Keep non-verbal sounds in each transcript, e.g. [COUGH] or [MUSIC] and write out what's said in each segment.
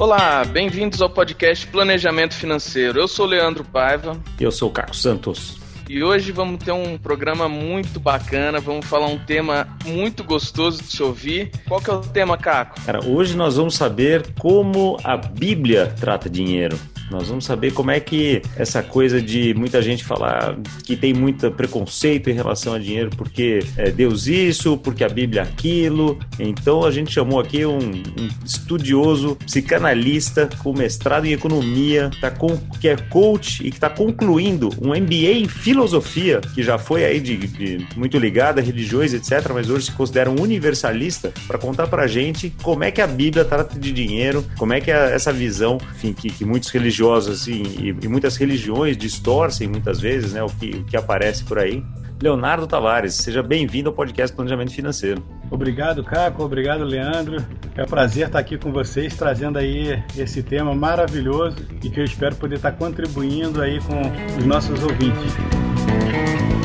Olá, bem-vindos ao podcast Planejamento Financeiro. Eu sou Leandro Paiva. E eu sou o Carlos Santos. E hoje vamos ter um programa muito bacana, vamos falar um tema muito gostoso de se ouvir. Qual que é o tema, Caco? Cara, hoje nós vamos saber como a Bíblia trata dinheiro. Nós vamos saber como é que essa coisa de muita gente falar que tem muito preconceito em relação a dinheiro porque é Deus isso, porque a Bíblia aquilo. Então a gente chamou aqui um, um estudioso, psicanalista com mestrado em economia, tá com, que é coach e que está concluindo um MBA em filosofia, que já foi aí de, de muito ligado a religiões, etc., mas hoje se considera um universalista, para contar pra gente como é que a Bíblia trata de dinheiro, como é que é essa visão, enfim, que, que muitos religiosos religiosas e, e, muitas religiões distorcem muitas vezes né, o, que, o que aparece por aí. Leonardo Tavares, seja bem-vindo ao podcast Planejamento Financeiro. Obrigado, Caco. Obrigado, Leandro. É um prazer estar aqui com vocês, trazendo aí esse tema maravilhoso e que eu espero poder estar contribuindo aí com os nossos ouvintes.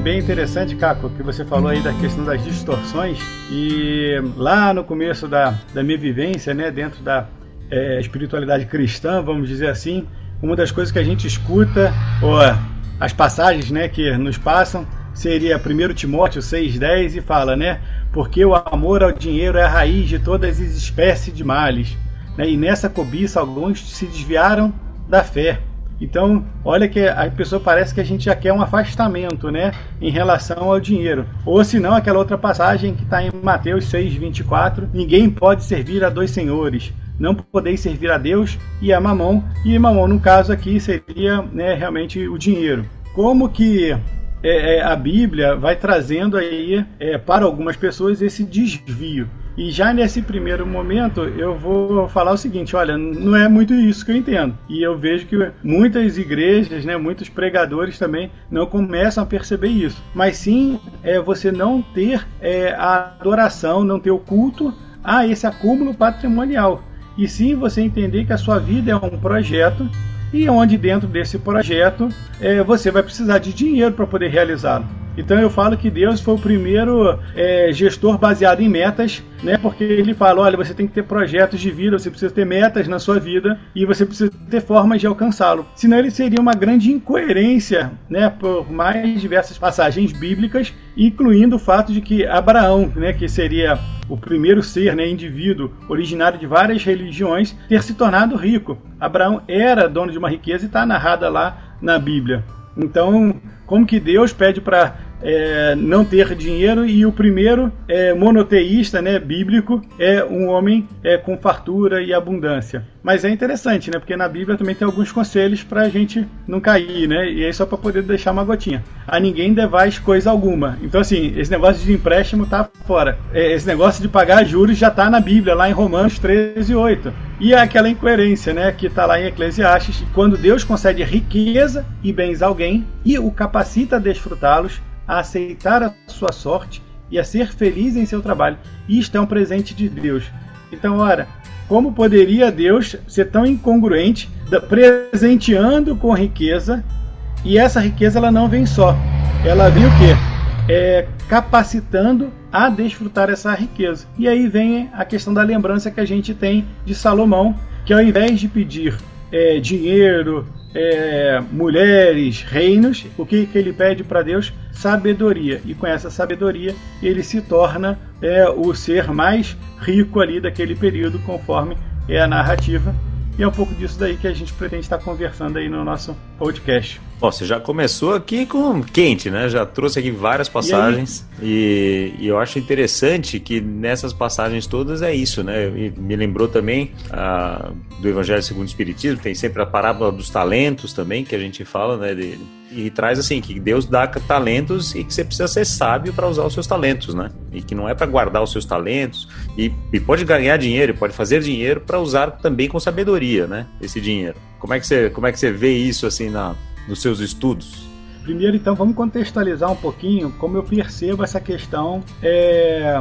Bem interessante, Caco, que você falou aí da questão das distorções. E lá no começo da, da minha vivência, né, dentro da é, espiritualidade cristã, vamos dizer assim, uma das coisas que a gente escuta, ou as passagens né, que nos passam, seria 1 Timóteo 6,10 e fala, né? Porque o amor ao dinheiro é a raiz de todas as espécies de males. Né, e nessa cobiça alguns se desviaram da fé então, olha que a pessoa parece que a gente já quer um afastamento, né, em relação ao dinheiro. Ou se não, aquela outra passagem que está em Mateus 6:24, ninguém pode servir a dois senhores. Não podeis servir a Deus e a Mamon. E Mamon, no caso aqui, seria né, realmente o dinheiro. Como que é, é, a Bíblia vai trazendo aí é, para algumas pessoas esse desvio. E já nesse primeiro momento eu vou falar o seguinte: olha, não é muito isso que eu entendo. E eu vejo que muitas igrejas, né, muitos pregadores também não começam a perceber isso. Mas sim é você não ter é, a adoração, não ter o culto a esse acúmulo patrimonial. E sim você entender que a sua vida é um projeto e onde dentro desse projeto é, você vai precisar de dinheiro para poder realizá-lo. Então eu falo que Deus foi o primeiro é, gestor baseado em metas, né? Porque ele fala, olha, você tem que ter projetos de vida, você precisa ter metas na sua vida e você precisa ter formas de alcançá-lo. Senão ele seria uma grande incoerência, né? Por mais diversas passagens bíblicas, incluindo o fato de que Abraão, né? Que seria o primeiro ser, né, indivíduo originário de várias religiões, ter se tornado rico. Abraão era dono de uma riqueza e está narrada lá na Bíblia. Então, como que Deus pede para é, não ter dinheiro e o primeiro é, monoteísta, né, bíblico, é um homem é, com fartura e abundância. Mas é interessante, né, porque na Bíblia também tem alguns conselhos para a gente não cair, né, e aí só para poder deixar uma gotinha. A ninguém devais coisa alguma. Então assim, esse negócio de empréstimo tá fora. É, esse negócio de pagar juros já tá na Bíblia, lá em Romanos 13, 8. E é aquela incoerência, né, que está lá em Eclesiastes, quando Deus concede riqueza e bens a alguém e o capacita a desfrutá-los, a aceitar a sua sorte e a ser feliz em seu trabalho. Isto é um presente de Deus. Então, ora, como poderia Deus ser tão incongruente, presenteando com riqueza, e essa riqueza ela não vem só, ela vem o quê? É, capacitando a desfrutar essa riqueza. E aí vem a questão da lembrança que a gente tem de Salomão, que ao invés de pedir é, dinheiro, é, mulheres, reinos, o que, que ele pede para Deus? Sabedoria. E com essa sabedoria ele se torna é, o ser mais rico ali daquele período, conforme é a narrativa. E é um pouco disso daí que a gente pretende estar conversando aí no nosso podcast. Bom, você já começou aqui com quente, né? Já trouxe aqui várias passagens e, e, eu acho interessante que nessas passagens todas é isso, né? E me lembrou também ah, do Evangelho segundo o Espiritismo, tem sempre a parábola dos talentos também que a gente fala, né? De, e traz assim que Deus dá talentos e que você precisa ser sábio para usar os seus talentos, né? E que não é para guardar os seus talentos e, e pode ganhar dinheiro, pode fazer dinheiro para usar também com sabedoria, né? Esse dinheiro. Como é que você como é que você vê isso assim na nos seus estudos? Primeiro, então, vamos contextualizar um pouquinho como eu percebo essa questão é,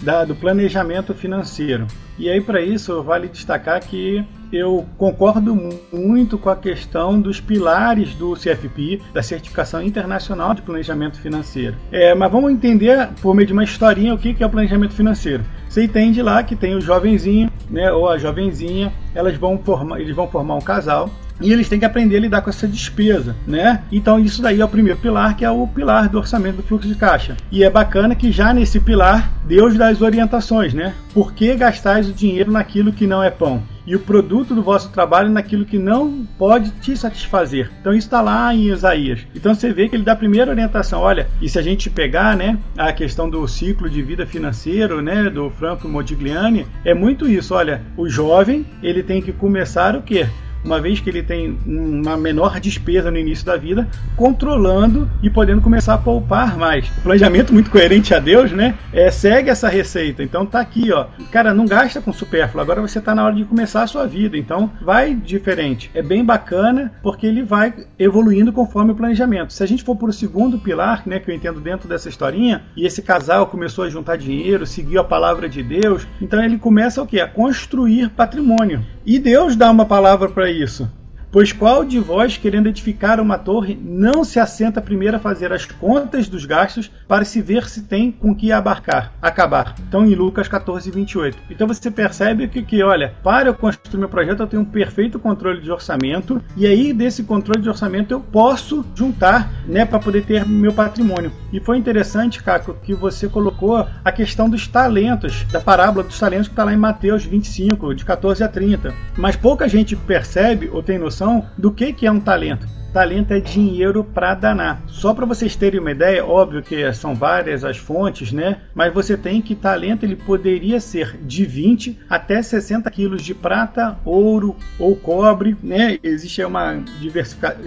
da, do planejamento financeiro. E aí, para isso, vale destacar que eu concordo muito com a questão dos pilares do CFP, da Certificação Internacional de Planejamento Financeiro. É, mas vamos entender, por meio de uma historinha, o que é o planejamento financeiro. Você entende lá que tem o jovenzinho, né, ou a jovenzinha, elas vão formar, eles vão formar um casal e eles têm que aprender a lidar com essa despesa, né? Então isso daí é o primeiro pilar, que é o pilar do orçamento do fluxo de caixa. E é bacana que já nesse pilar Deus dá as orientações, né? Por que gastais o dinheiro naquilo que não é pão? e o produto do vosso trabalho naquilo que não pode te satisfazer. Então isso está lá em Isaías. Então você vê que ele dá a primeira orientação. Olha, e se a gente pegar, né, a questão do ciclo de vida financeiro, né, do Franco Modigliani, é muito isso. Olha, o jovem ele tem que começar o quê? Uma vez que ele tem uma menor despesa no início da vida, controlando e podendo começar a poupar mais. Planejamento muito coerente a Deus, né? É, segue essa receita. Então tá aqui, ó. Cara, não gasta com supérfluo. Agora você tá na hora de começar a sua vida. Então vai diferente. É bem bacana porque ele vai evoluindo conforme o planejamento. Se a gente for para o segundo pilar, né, que eu entendo dentro dessa historinha, e esse casal começou a juntar dinheiro, seguiu a palavra de Deus, então ele começa o quê? A construir patrimônio. E Deus dá uma palavra para isso. Pois qual de vós, querendo edificar uma torre, não se assenta primeiro a fazer as contas dos gastos para se ver se tem com que abarcar, acabar? Então, em Lucas 14, 28. Então você percebe que, que, olha, para eu construir meu projeto, eu tenho um perfeito controle de orçamento, e aí desse controle de orçamento eu posso juntar, né, para poder ter meu patrimônio. E foi interessante, Caco, que você colocou a questão dos talentos, da parábola dos talentos que está lá em Mateus 25, de 14 a 30. Mas pouca gente percebe ou tem noção noção do que, que é um talento. Talento é dinheiro para danar. Só para vocês terem uma ideia, óbvio que são várias as fontes, né? Mas você tem que talento ele poderia ser de 20 até 60 quilos de prata, ouro ou cobre, né? Existe uma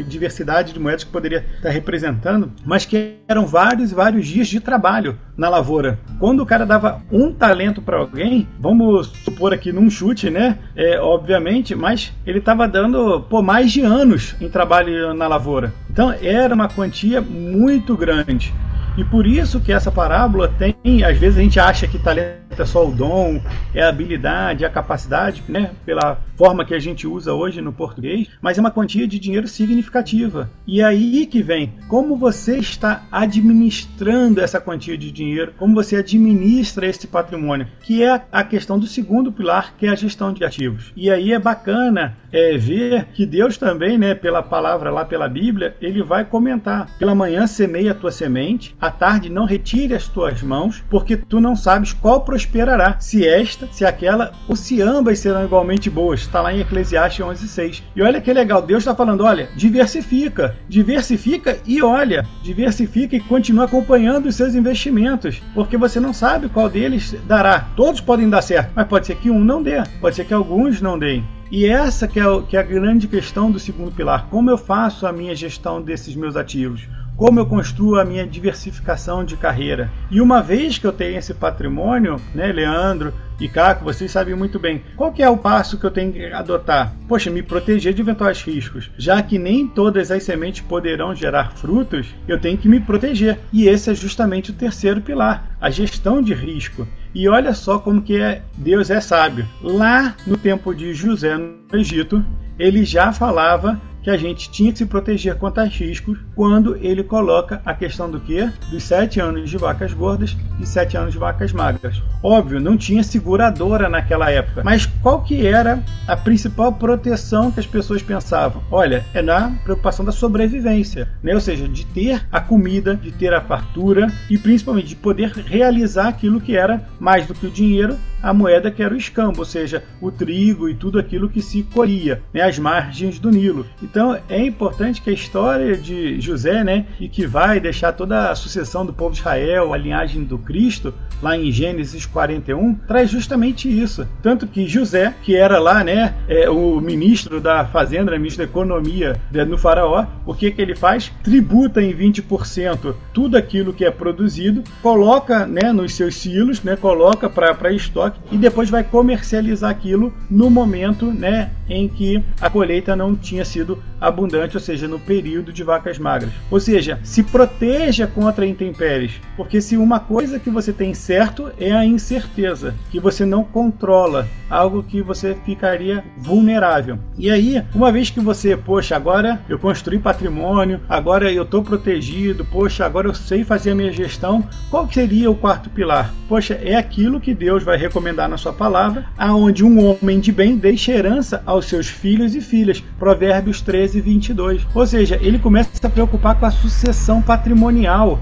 diversidade de moedas que poderia estar representando, mas que eram vários vários dias de trabalho na lavoura. Quando o cara dava um talento para alguém, vamos supor aqui num chute, né? É, obviamente, mas ele estava dando por mais de anos em trabalho na lavoura. Então era uma quantia muito grande. E por isso que essa parábola tem, às vezes a gente acha que talento é só o dom, é a habilidade, é a capacidade, né, pela forma que a gente usa hoje no português, mas é uma quantia de dinheiro significativa. E é aí que vem como você está administrando essa quantia de dinheiro, como você administra esse patrimônio, que é a questão do segundo pilar, que é a gestão de ativos. E aí é bacana é, ver que Deus também, né, pela palavra lá pela Bíblia, ele vai comentar: pela manhã semeia a tua semente, à tarde não retire as tuas mãos, porque tu não sabes qual prosperará, se esta, se aquela, ou se ambas serão igualmente boas. Está lá em Eclesiastes 11:6. E olha que legal, Deus está falando, olha, diversifica, diversifica e olha, diversifica e continua acompanhando os seus investimentos, porque você não sabe qual deles dará. Todos podem dar certo, mas pode ser que um não dê, pode ser que alguns não deem. E essa que é, que é a grande questão do segundo pilar. Como eu faço a minha gestão desses meus ativos? Como eu construo a minha diversificação de carreira. E uma vez que eu tenho esse patrimônio, né, Leandro e Caco, vocês sabem muito bem, qual que é o passo que eu tenho que adotar? Poxa, me proteger de eventuais riscos. Já que nem todas as sementes poderão gerar frutos, eu tenho que me proteger. E esse é justamente o terceiro pilar, a gestão de risco. E olha só como que é, Deus é sábio. Lá no tempo de José no Egito, ele já falava que a gente tinha que se proteger contra riscos quando ele coloca a questão do que? Dos sete anos de vacas gordas e sete anos de vacas magras. Óbvio, não tinha seguradora naquela época, mas qual que era a principal proteção que as pessoas pensavam? Olha, é na preocupação da sobrevivência, né? ou seja, de ter a comida, de ter a fartura e principalmente de poder realizar aquilo que era mais do que o dinheiro, a moeda que era o escambo, ou seja, o trigo e tudo aquilo que se colhia, né? as margens do Nilo. Então é importante que a história de José, né, e que vai deixar toda a sucessão do povo de Israel, a linhagem do Cristo, lá em Gênesis 41, traz justamente isso. Tanto que José, que era lá, né, é, o ministro da fazenda, ministro da economia né, no faraó, o que que ele faz? Tributa em 20% tudo aquilo que é produzido, coloca, né, nos seus silos, né, coloca para estoque e depois vai comercializar aquilo no momento, né, em que a colheita não tinha sido abundante, ou seja, no período de vacas magras. Ou seja, se proteja contra intempéries, porque se uma coisa que você tem certo é a incerteza, que você não controla, algo que você ficaria vulnerável. E aí, uma vez que você, poxa, agora eu construí patrimônio, agora eu estou protegido, poxa, agora eu sei fazer a minha gestão, qual seria o quarto pilar? Poxa, é aquilo que Deus vai recomendar na sua palavra, aonde um homem de bem deixa herança aos seus filhos e filhas. Provérbios 13, 22. Ou seja, ele começa a se preocupar com a sucessão patrimonial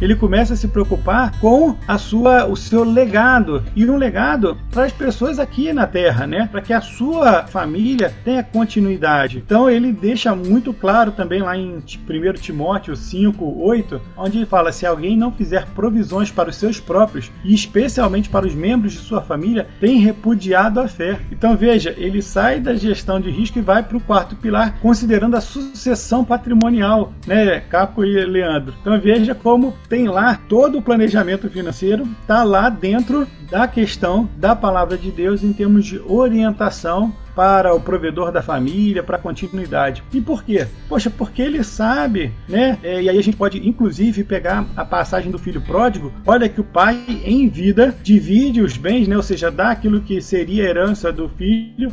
ele começa a se preocupar com a sua, o seu legado e um legado para as pessoas aqui na Terra, né? Para que a sua família tenha continuidade. Então ele deixa muito claro também lá em 1 Timóteo 5, 8, onde ele fala: se alguém não fizer provisões para os seus próprios e especialmente para os membros de sua família, tem repudiado a fé. Então veja, ele sai da gestão de risco e vai para o quarto pilar, considerando a sucessão patrimonial, né, Caco e Leandro. Então veja como tem lá todo o planejamento financeiro, está lá dentro da questão da palavra de Deus em termos de orientação para o provedor da família, para a continuidade. E por quê? Poxa, porque ele sabe, né? É, e aí a gente pode, inclusive, pegar a passagem do filho pródigo. Olha que o pai, em vida, divide os bens, né? Ou seja, dá aquilo que seria herança do filho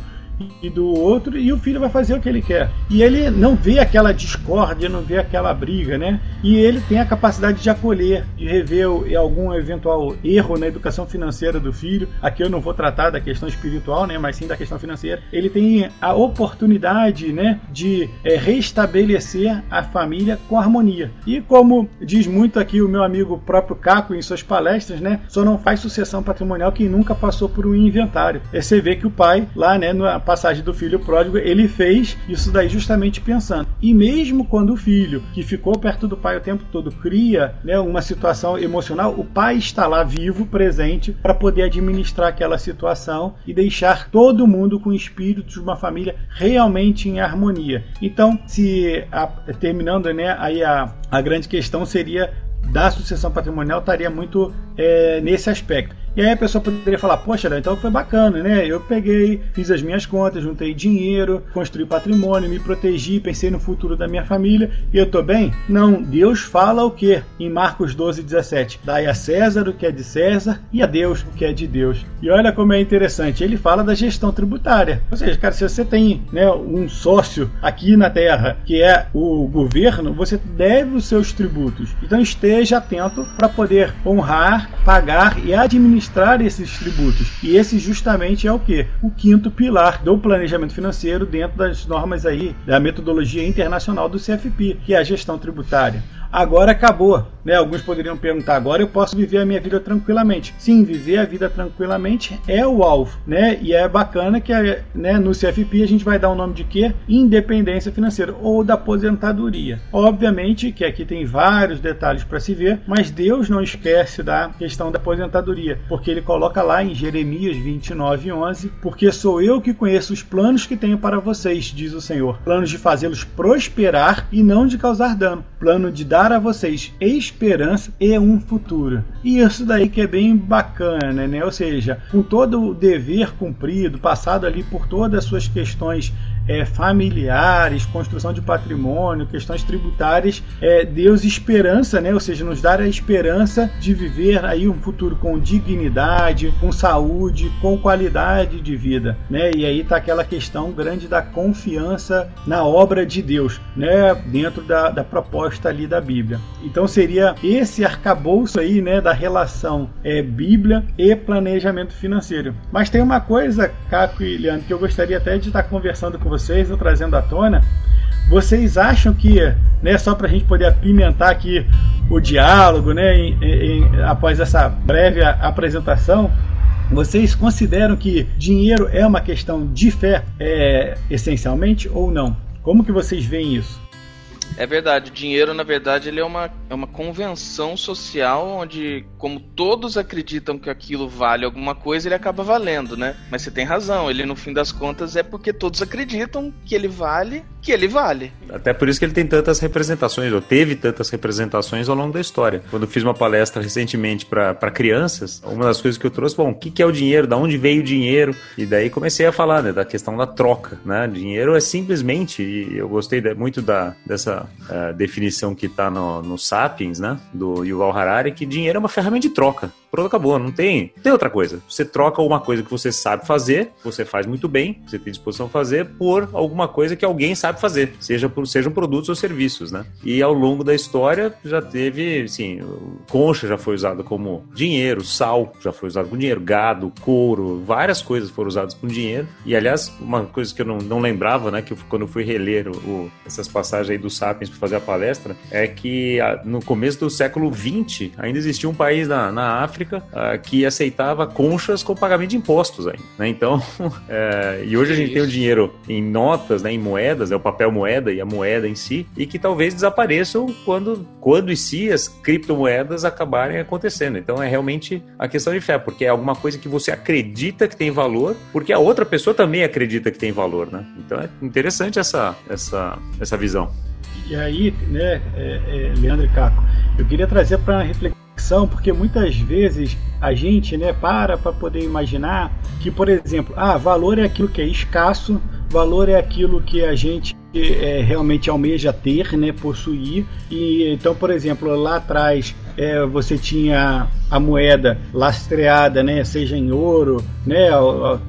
e do outro, e o filho vai fazer o que ele quer. E ele não vê aquela discórdia, não vê aquela briga, né? E ele tem a capacidade de acolher, de rever algum eventual erro na educação financeira do filho. Aqui eu não vou tratar da questão espiritual, né? Mas sim da questão financeira. Ele tem a oportunidade, né? De é, restabelecer a família com harmonia. E como diz muito aqui o meu amigo próprio Caco em suas palestras, né? Só não faz sucessão patrimonial quem nunca passou por um inventário. E você vê que o pai, lá, né? Na passagem do filho pródigo, ele fez isso daí justamente pensando. E mesmo quando o filho, que ficou perto do pai o tempo todo, cria né, uma situação emocional, o pai está lá vivo, presente, para poder administrar aquela situação e deixar todo mundo com o espírito de uma família realmente em harmonia. Então, se a, terminando, né, aí a, a grande questão seria da sucessão patrimonial estaria muito é, nesse aspecto. E aí a pessoa poderia falar, poxa, então foi bacana, né? Eu peguei, fiz as minhas contas, juntei dinheiro, construí patrimônio, me protegi, pensei no futuro da minha família e eu tô bem? Não, Deus fala o que? Em Marcos 12, 17. Dai a César o que é de César e a Deus o que é de Deus. E olha como é interessante, ele fala da gestão tributária. Ou seja, cara, se você tem né, um sócio aqui na Terra que é o governo, você deve os seus tributos. Então esteja atento para poder honrar, pagar e administrar administrar esses tributos. E esse justamente é o que? O quinto pilar do planejamento financeiro dentro das normas aí da metodologia internacional do CFP, que é a gestão tributária agora acabou. Né? Alguns poderiam perguntar, agora eu posso viver a minha vida tranquilamente. Sim, viver a vida tranquilamente é o alvo, né? E é bacana que né, no CFP a gente vai dar o um nome de quê? Independência financeira ou da aposentadoria. Obviamente que aqui tem vários detalhes para se ver, mas Deus não esquece da questão da aposentadoria, porque ele coloca lá em Jeremias 29:11, porque sou eu que conheço os planos que tenho para vocês, diz o Senhor, planos de fazê-los prosperar e não de causar dano, plano de dar dar a vocês esperança e um futuro. E isso daí que é bem bacana, né? Ou seja, com todo o dever cumprido, passado ali por todas as suas questões é, familiares, construção de patrimônio, questões tributárias, é, Deus esperança, né? ou seja, nos dar a esperança de viver aí um futuro com dignidade, com saúde, com qualidade de vida. Né? E aí está aquela questão grande da confiança na obra de Deus, né? dentro da, da proposta ali da Bíblia. Então seria esse arcabouço aí né, da relação é, Bíblia e planejamento financeiro. Mas tem uma coisa, Caco e Leandro, que eu gostaria até de estar conversando com vocês, ou trazendo à tona, vocês acham que, né, só para a gente poder apimentar aqui o diálogo, né, em, em, após essa breve apresentação, vocês consideram que dinheiro é uma questão de fé, é, essencialmente, ou não? Como que vocês veem isso? É verdade, o dinheiro, na verdade, ele é uma, é uma convenção social onde, como todos acreditam que aquilo vale alguma coisa, ele acaba valendo, né? Mas você tem razão, ele no fim das contas é porque todos acreditam que ele vale, que ele vale. Até por isso que ele tem tantas representações, ou teve tantas representações ao longo da história. Quando fiz uma palestra recentemente para crianças, uma das coisas que eu trouxe, bom, o que, que é o dinheiro, da onde veio o dinheiro? E daí comecei a falar né, da questão da troca, né? Dinheiro é simplesmente, e eu gostei muito da, dessa uh, definição que está no, no Sapiens, né, do Yuval Harari, que dinheiro é uma ferramenta de troca. Pronto, acabou, não tem, não tem outra coisa. Você troca uma coisa que você sabe fazer, você faz muito bem, você tem disposição a fazer, por alguma coisa que alguém sabe fazer, seja por, sejam produtos ou serviços, né? E ao longo da história já teve, sim, concha já foi usado como dinheiro, sal já foi usado como dinheiro, gado, couro, várias coisas foram usadas com dinheiro. E aliás, uma coisa que eu não, não lembrava, né, que eu, quando eu fui reler o, o, essas passagens aí do Sapiens para fazer a palestra, é que no começo do século XX ainda existia um país na, na África África uh, que aceitava conchas com pagamento de impostos aí, né? Então, uh, [LAUGHS] e hoje a gente tem o dinheiro em notas, né, em moedas, é o papel moeda e a moeda em si, e que talvez desapareçam quando, quando e se as criptomoedas acabarem acontecendo. Então é realmente a questão de fé, porque é alguma coisa que você acredita que tem valor, porque a outra pessoa também acredita que tem valor, né? Então é interessante essa, essa, essa visão. E aí, né, é, é, Leandro e Caco, eu queria trazer para refletir reflexão, porque muitas vezes a gente né, para para poder imaginar que, por exemplo, ah, valor é aquilo que é escasso, valor é aquilo que a gente é, realmente almeja ter, né, possuir. E então, por exemplo, lá atrás é, você tinha a moeda lastreada, né, seja em ouro, né,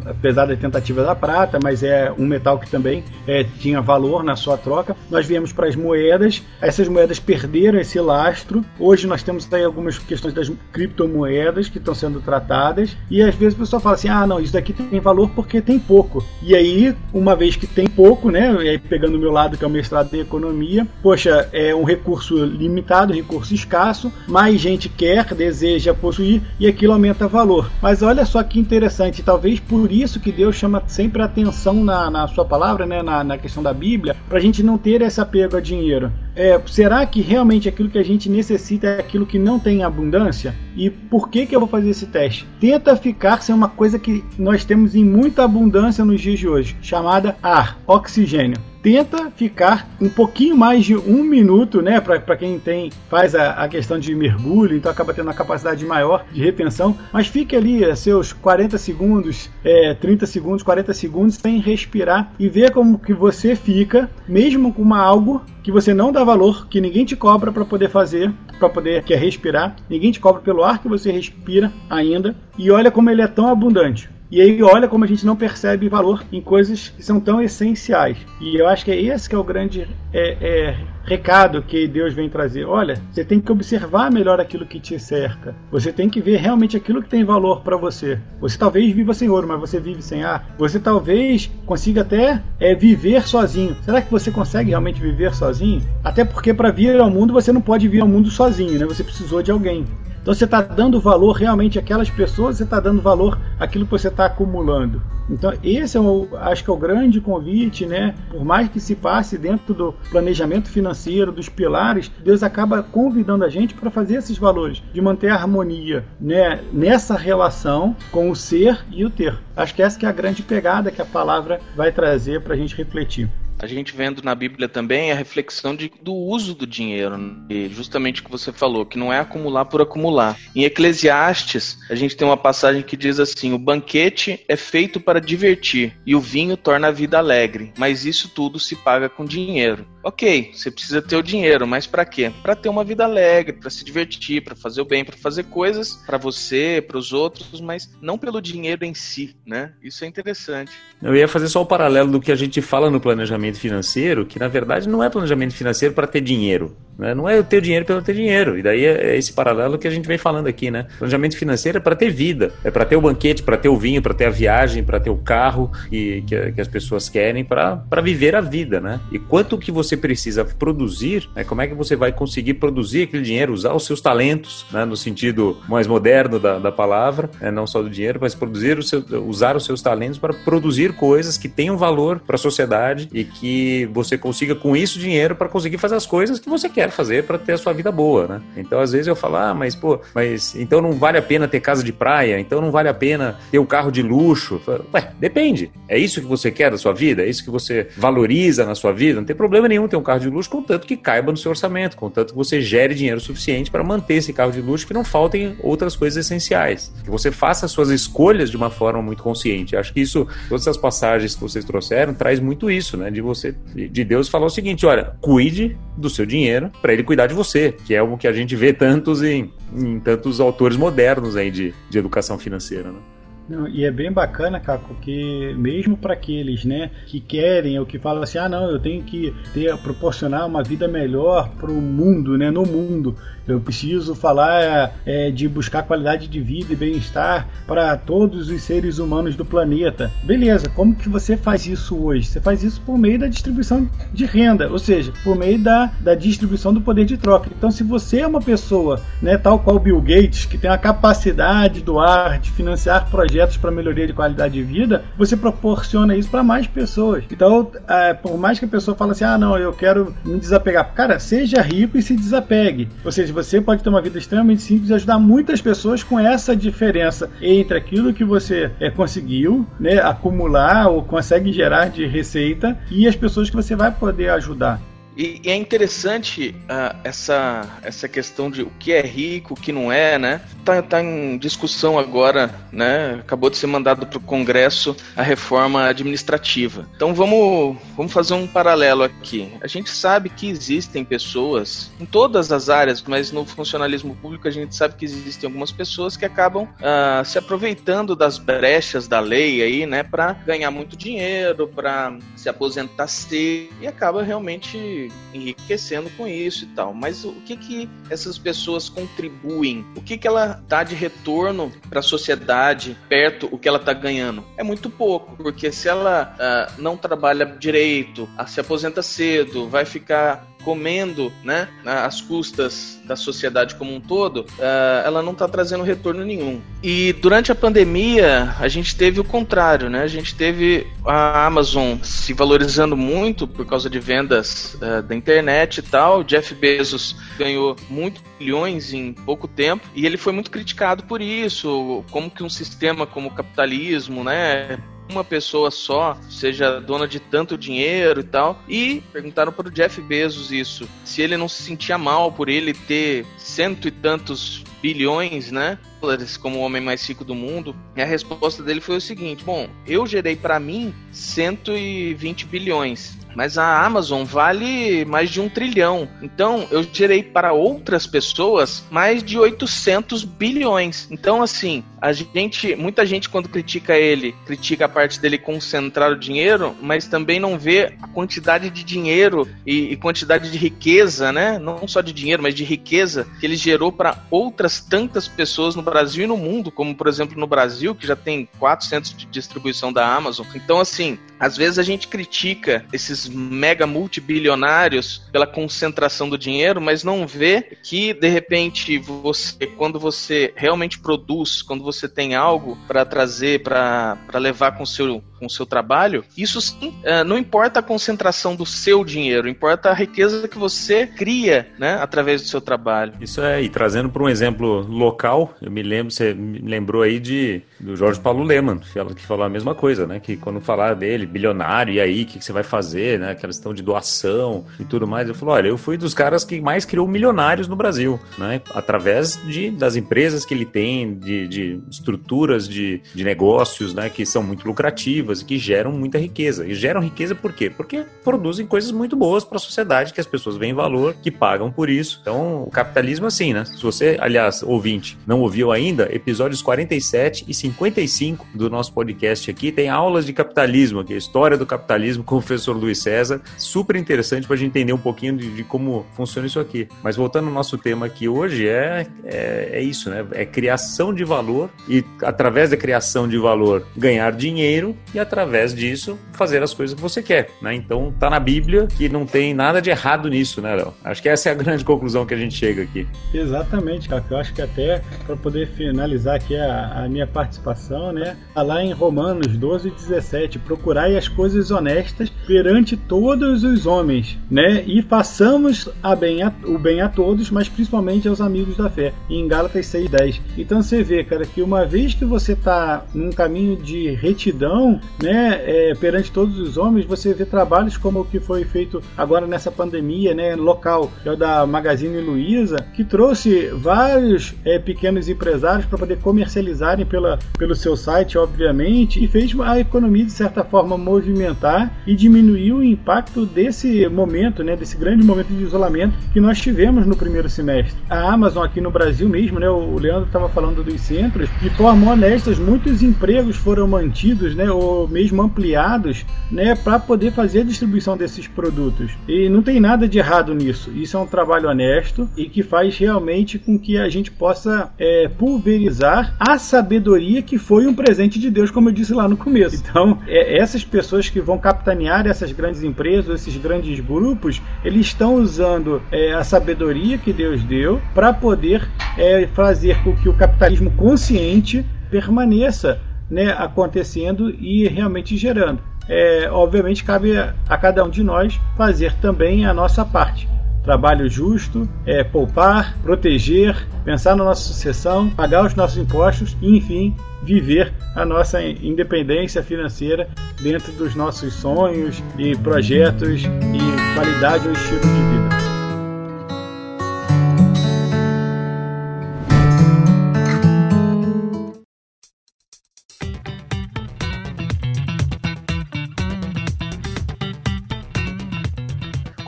apesar da tentativa da prata, mas é um metal que também é, tinha valor na sua troca. Nós viemos para as moedas, essas moedas perderam esse lastro. Hoje nós temos aí algumas questões das criptomoedas que estão sendo tratadas e às vezes o pessoal fala assim: ah, não, isso daqui tem valor porque tem pouco. E aí, uma vez que tem pouco, né, e aí pegando o meu lado que é o mestrado em economia, poxa, é um recurso limitado, recurso escasso, mais gente quer, deseja possuir e aquilo aumenta valor. Mas olha só que interessante, talvez por isso que Deus chama sempre atenção na, na sua palavra, né, na, na questão da Bíblia, para a gente não ter esse apego a dinheiro. É, será que realmente aquilo que a gente necessita é aquilo que não tem abundância? E por que, que eu vou fazer esse teste? Tenta ficar sem uma coisa que nós temos em muita abundância nos dias de hoje, chamada ar, oxigênio tenta ficar um pouquinho mais de um minuto, né? Para quem tem faz a, a, questão de mergulho, então acaba tendo uma capacidade maior de retenção, mas fique ali a seus 40 segundos, é, 30 segundos, 40 segundos sem respirar e ver como que você fica, mesmo com uma algo que você não dá valor, que ninguém te cobra para poder fazer, para poder que é respirar, ninguém te cobra pelo ar que você respira ainda, e olha como ele é tão abundante. E aí olha como a gente não percebe valor em coisas que são tão essenciais. E eu acho que é esse que é o grande é, é, recado que Deus vem trazer. Olha, você tem que observar melhor aquilo que te cerca. Você tem que ver realmente aquilo que tem valor para você. Você talvez viva sem ouro, mas você vive sem ar. Você talvez consiga até é, viver sozinho. Será que você consegue realmente viver sozinho? Até porque para vir ao mundo você não pode vir ao mundo sozinho, né? Você precisou de alguém. Então você está dando valor realmente àquelas pessoas, você está dando valor àquilo que você está acumulando. Então esse é o, acho que é o grande convite, né? Por mais que se passe dentro do planejamento financeiro, dos pilares, Deus acaba convidando a gente para fazer esses valores, de manter a harmonia, né? Nessa relação com o ser e o ter. Acho que essa que é a grande pegada que a palavra vai trazer para a gente refletir a gente vendo na Bíblia também a reflexão de, do uso do dinheiro, né? justamente o que você falou, que não é acumular por acumular. Em Eclesiastes, a gente tem uma passagem que diz assim: o banquete é feito para divertir e o vinho torna a vida alegre, mas isso tudo se paga com dinheiro. Ok, você precisa ter o dinheiro, mas para quê? Para ter uma vida alegre, para se divertir, para fazer o bem, para fazer coisas para você, para os outros, mas não pelo dinheiro em si, né? Isso é interessante. Eu ia fazer só o paralelo do que a gente fala no planejamento financeiro, que na verdade não é planejamento financeiro para ter dinheiro. Né? Não é eu ter dinheiro pelo ter dinheiro. E daí é esse paralelo que a gente vem falando aqui, né? Planejamento financeiro é para ter vida, é para ter o banquete, para ter o vinho, para ter a viagem, para ter o carro e, que, que as pessoas querem para viver a vida, né? E quanto que você você precisa produzir, né, como é que você vai conseguir produzir aquele dinheiro, usar os seus talentos, né, no sentido mais moderno da, da palavra, né, não só do dinheiro, mas produzir o seu, usar os seus talentos para produzir coisas que tenham valor para a sociedade e que você consiga com isso dinheiro para conseguir fazer as coisas que você quer fazer para ter a sua vida boa, né? Então às vezes eu falo, ah, mas pô, mas então não vale a pena ter casa de praia, então não vale a pena ter o um carro de luxo. Ué, depende. É isso que você quer da sua vida? É isso que você valoriza na sua vida? Não tem problema nenhum ter um carro de luxo, contanto que caiba no seu orçamento, contanto que você gere dinheiro suficiente para manter esse carro de luxo, que não faltem outras coisas essenciais. Que você faça as suas escolhas de uma forma muito consciente. Acho que isso, todas as passagens que vocês trouxeram, traz muito isso, né? De você, de Deus falar o seguinte: olha, cuide do seu dinheiro para ele cuidar de você, que é algo que a gente vê tantos em, em tantos autores modernos aí de, de educação financeira, né? Não, e é bem bacana, Caco, que mesmo para aqueles, né, que querem ou que falam assim, ah, não, eu tenho que ter proporcionar uma vida melhor para o mundo, né, no mundo. Eu preciso falar é, de buscar qualidade de vida e bem-estar para todos os seres humanos do planeta. Beleza, como que você faz isso hoje? Você faz isso por meio da distribuição de renda, ou seja, por meio da, da distribuição do poder de troca. Então, se você é uma pessoa, né, tal qual Bill Gates, que tem a capacidade de doar, de financiar projetos para melhoria de qualidade de vida, você proporciona isso para mais pessoas. Então, é, por mais que a pessoa fale assim, ah, não, eu quero me desapegar. Cara, seja rico e se desapegue. Ou seja, você pode ter uma vida extremamente simples e ajudar muitas pessoas com essa diferença entre aquilo que você é, conseguiu né, acumular ou consegue gerar de receita e as pessoas que você vai poder ajudar. E, e, é interessante uh, essa, essa questão de o que é rico, o que não é, né? Tá, tá em discussão agora, né? Acabou de ser mandado para o Congresso a reforma administrativa. Então vamos, vamos fazer um paralelo aqui. A gente sabe que existem pessoas em todas as áreas, mas no funcionalismo público a gente sabe que existem algumas pessoas que acabam uh, se aproveitando das brechas da lei aí, né? Para ganhar muito dinheiro, para se aposentar cedo e acaba realmente enriquecendo com isso e tal. Mas o que que essas pessoas contribuem? O que que ela dá de retorno para a sociedade perto o que ela está ganhando? É muito pouco, porque se ela uh, não trabalha direito, se aposenta cedo, vai ficar comendo, né, às custas da sociedade como um todo, uh, ela não está trazendo retorno nenhum. E durante a pandemia, a gente teve o contrário, né? A gente teve a Amazon se valorizando muito por causa de vendas uh, da internet e tal. Jeff Bezos ganhou muitos bilhões em pouco tempo e ele foi muito criticado por isso, como que um sistema como o capitalismo, né, uma pessoa só seja dona de tanto dinheiro e tal. E perguntaram para o Jeff Bezos isso, se ele não se sentia mal por ele ter cento e tantos bilhões, né? Dólares como o homem mais rico do mundo. E a resposta dele foi o seguinte: bom, eu gerei para mim 120 bilhões. Mas a Amazon vale mais de um trilhão. Então eu gerei para outras pessoas mais de 800 bilhões. Então, assim, a gente, muita gente quando critica ele, critica a parte dele concentrar o dinheiro, mas também não vê a quantidade de dinheiro e, e quantidade de riqueza, né? Não só de dinheiro, mas de riqueza que ele gerou para outras tantas pessoas no Brasil e no mundo, como por exemplo no Brasil, que já tem quatro centros de distribuição da Amazon. Então, assim, às vezes a gente critica esses mega multibilionários pela concentração do dinheiro, mas não vê que de repente você, quando você realmente produz, quando você tem algo para trazer, para levar com seu com seu trabalho, isso sim, é, não importa a concentração do seu dinheiro, importa a riqueza que você cria, né, através do seu trabalho. Isso é, e trazendo para um exemplo local, eu me lembro, você me lembrou aí de do Jorge Paulo Leman, que falou a mesma coisa, né, que quando falar dele, bilionário, e aí, o que, que, você vai fazer, né, aquela questão de doação e tudo mais, eu falo, olha, eu fui dos caras que mais criou milionários no Brasil, né, através de, das empresas que ele tem, de, de estruturas de, de negócios, né, que são muito lucrativas, e que geram muita riqueza. E geram riqueza por quê? Porque produzem coisas muito boas para a sociedade, que as pessoas veem valor, que pagam por isso. Então, o capitalismo é assim, né? Se você, aliás, ouvinte, não ouviu ainda, episódios 47 e 55 do nosso podcast aqui tem aulas de capitalismo aqui a História do Capitalismo com o professor Luiz César. Super interessante para a gente entender um pouquinho de, de, como funciona isso aqui. Mas voltando ao nosso tema aqui hoje, é, é, é isso, né? É criação de valor e através da criação de valor ganhar dinheiro e através disso fazer as coisas que você quer, né? Então tá na Bíblia que não tem nada de errado nisso, né, Léo? Acho que essa é a [LAUGHS] grande conclusão que a gente chega aqui. Exatamente, cara. Eu acho que até para poder finalizar aqui a, a, minha participação, né? Tá lá em Romanos 12, 17, procurai as coisas honestas perante todos os homens, né? E façamos a bem a, o bem a todos, mas principalmente aos amigos da fé. Em Gálatas 6, 10. Então você vê, cara, que uma vez que você tá num caminho de retidão, né? É, perante todos os homens, você vê trabalhos como o que foi feito agora nessa pandemia, né? Local, que é o da Magazine Luiza, que trouxe vários é, pequenos empresários para poder comercializarem pela, pelo seu site, obviamente, e fez a economia de certa forma movimentar e diminuir o impacto desse momento, né, desse grande momento de isolamento que nós tivemos no primeiro semestre. A Amazon aqui no Brasil mesmo, né, o Leandro estava falando dos centros, de forma honesta, muitos empregos foram mantidos, né, ou mesmo ampliados, né, para poder fazer a distribuição desses produtos. E não tem nada de errado nisso. Isso é um trabalho honesto e que faz realmente com que a gente possa é, pulverizar a sabedoria que foi um presente de Deus, como eu disse lá no começo. Então, é, essas pessoas que vão capitanear essas grandes empresas, esses grandes grupos, eles estão usando é, a sabedoria que Deus deu para poder é, fazer com que o capitalismo consciente permaneça né, acontecendo e realmente gerando. É, obviamente, cabe a cada um de nós fazer também a nossa parte trabalho justo, é, poupar, proteger, pensar na nossa sucessão, pagar os nossos impostos e, enfim, viver a nossa independência financeira dentro dos nossos sonhos e projetos e qualidade ou estilo de vida.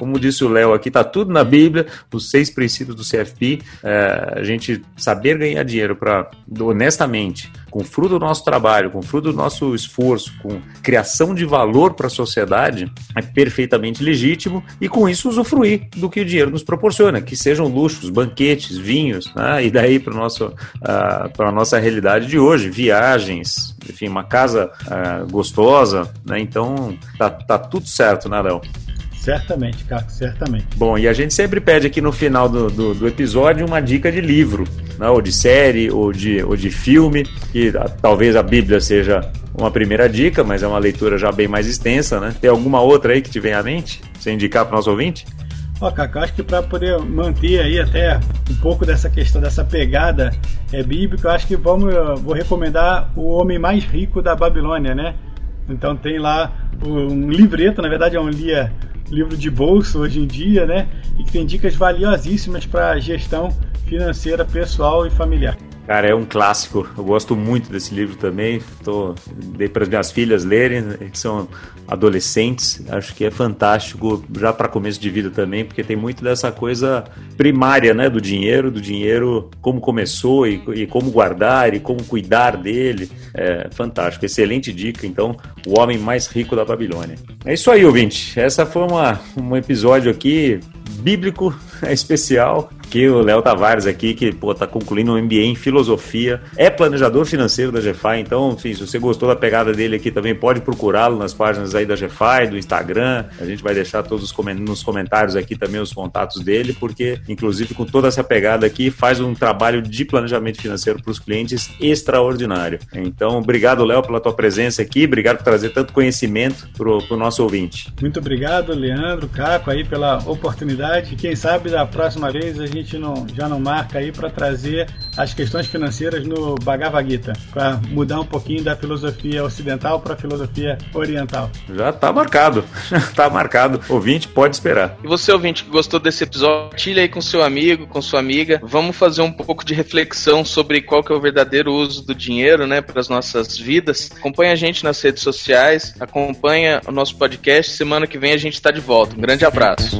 Como disse o Léo aqui, está tudo na Bíblia, os seis princípios do CFP, é, a gente saber ganhar dinheiro para honestamente, com fruto do nosso trabalho, com fruto do nosso esforço, com criação de valor para a sociedade, é perfeitamente legítimo e com isso usufruir do que o dinheiro nos proporciona, que sejam luxos, banquetes, vinhos, né? e daí para uh, a nossa realidade de hoje, viagens, enfim, uma casa uh, gostosa, né? então tá, tá tudo certo, né, Léo? Certamente, Caco, certamente. Bom, e a gente sempre pede aqui no final do, do, do episódio uma dica de livro, né, ou de série, ou de, ou de filme, que talvez a Bíblia seja uma primeira dica, mas é uma leitura já bem mais extensa, né? Tem alguma outra aí que te vem à mente? Você indicar para o nosso ouvinte? Ó, Cacá, acho que para poder manter aí até um pouco dessa questão, dessa pegada é, bíblica, acho que vamos, vou recomendar O Homem Mais Rico da Babilônia, né? Então tem lá um livreto, na verdade é um lia livro de bolso hoje em dia, né? E que tem dicas valiosíssimas para gestão financeira pessoal e familiar. Cara, é um clássico. Eu gosto muito desse livro também. Tô, dei para as minhas filhas lerem, que são adolescentes. Acho que é fantástico já para começo de vida também, porque tem muito dessa coisa primária, né, do dinheiro, do dinheiro como começou e, e como guardar e como cuidar dele. É fantástico. Excelente dica. Então, o homem mais rico da Babilônia. É isso aí, ouvinte. Essa foi uma, um episódio aqui bíblico [LAUGHS] especial que o Léo Tavares aqui, que pô, tá concluindo um MBA em filosofia, é planejador financeiro da GFI, então, enfim, se você gostou da pegada dele aqui também, pode procurá-lo nas páginas aí da GFI, do Instagram, a gente vai deixar todos os nos comentários aqui também os contatos dele, porque, inclusive, com toda essa pegada aqui, faz um trabalho de planejamento financeiro para os clientes extraordinário. Então, obrigado, Léo, pela tua presença aqui, obrigado por trazer tanto conhecimento para o nosso ouvinte. Muito obrigado, Leandro, Caco, aí pela oportunidade, quem sabe da próxima vez a gente não, já não marca aí para trazer as questões financeiras no Bhagavad Gita, para mudar um pouquinho da filosofia ocidental para a filosofia oriental. Já está marcado, já [LAUGHS] está marcado. Ouvinte, pode esperar. E você, ouvinte, que gostou desse episódio, compartilha aí com seu amigo, com sua amiga. Vamos fazer um pouco de reflexão sobre qual que é o verdadeiro uso do dinheiro, né, para as nossas vidas. Acompanha a gente nas redes sociais, acompanha o nosso podcast. Semana que vem a gente está de volta. Um grande abraço.